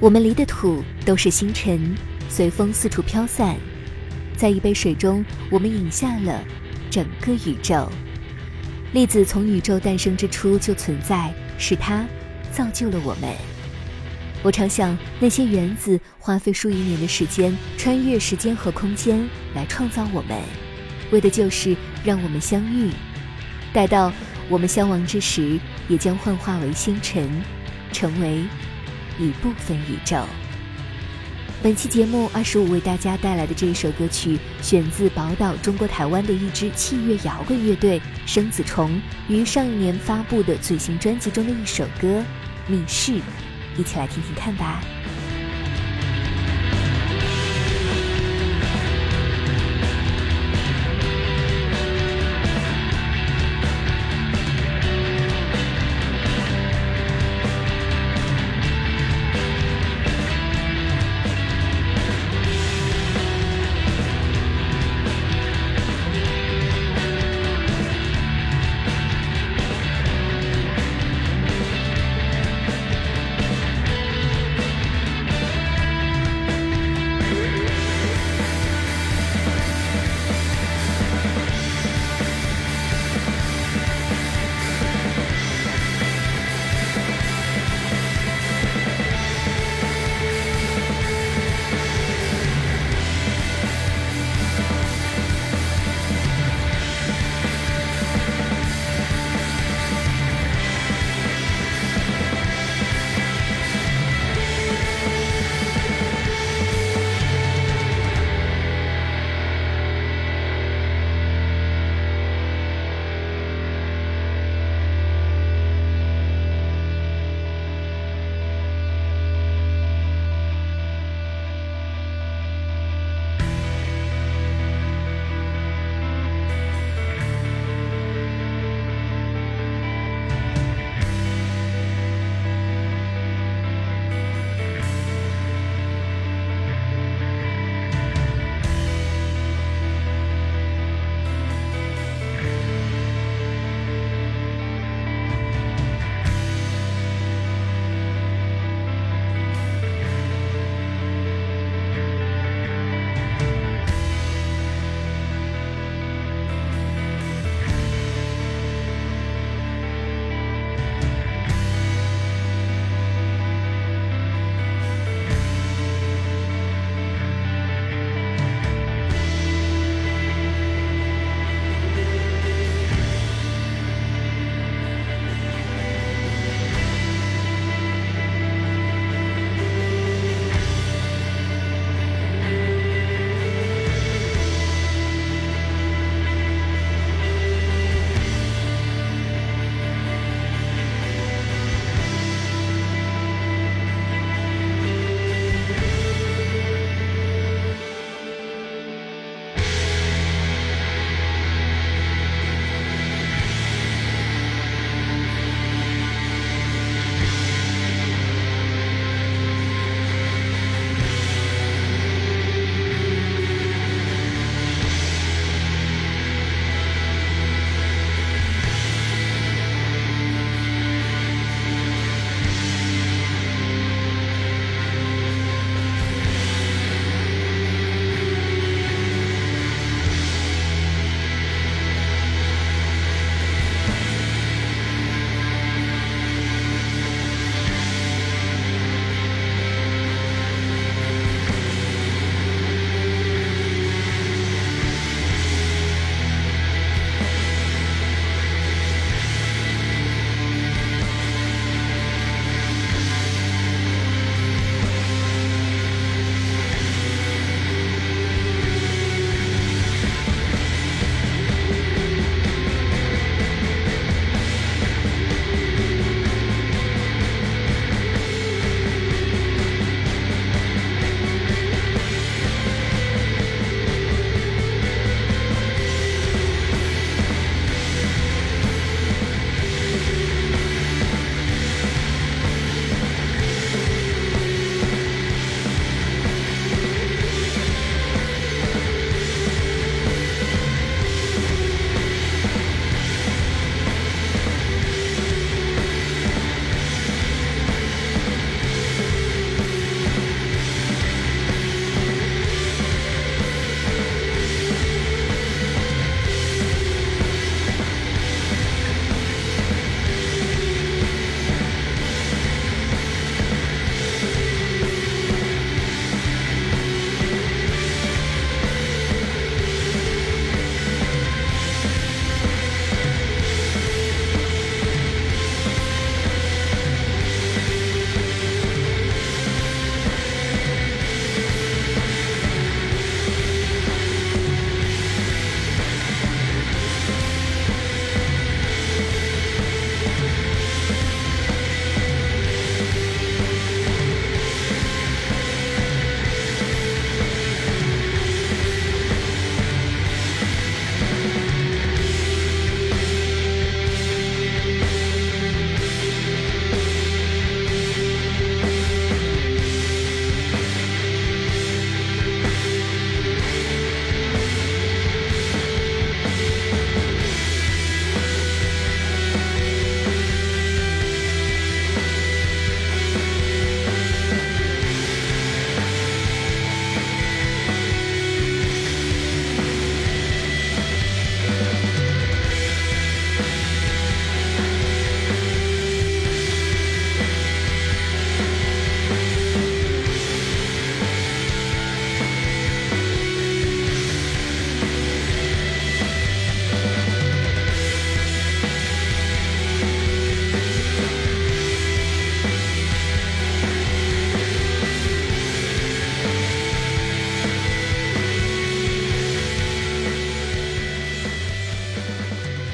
我们离的土都是星辰，随风四处飘散。在一杯水中，我们饮下了整个宇宙。粒子从宇宙诞生之初就存在，是它造就了我们。我常想，那些原子花费数亿年的时间，穿越时间和空间来创造我们，为的就是让我们相遇。待到我们相忘之时，也将幻化为星辰，成为。一部分宇宙。本期节目二十五为大家带来的这一首歌曲，选自宝岛中国台湾的一支器乐摇滚乐队生子虫于上一年发布的最新专辑中的一首歌《密室》，一起来听听看吧。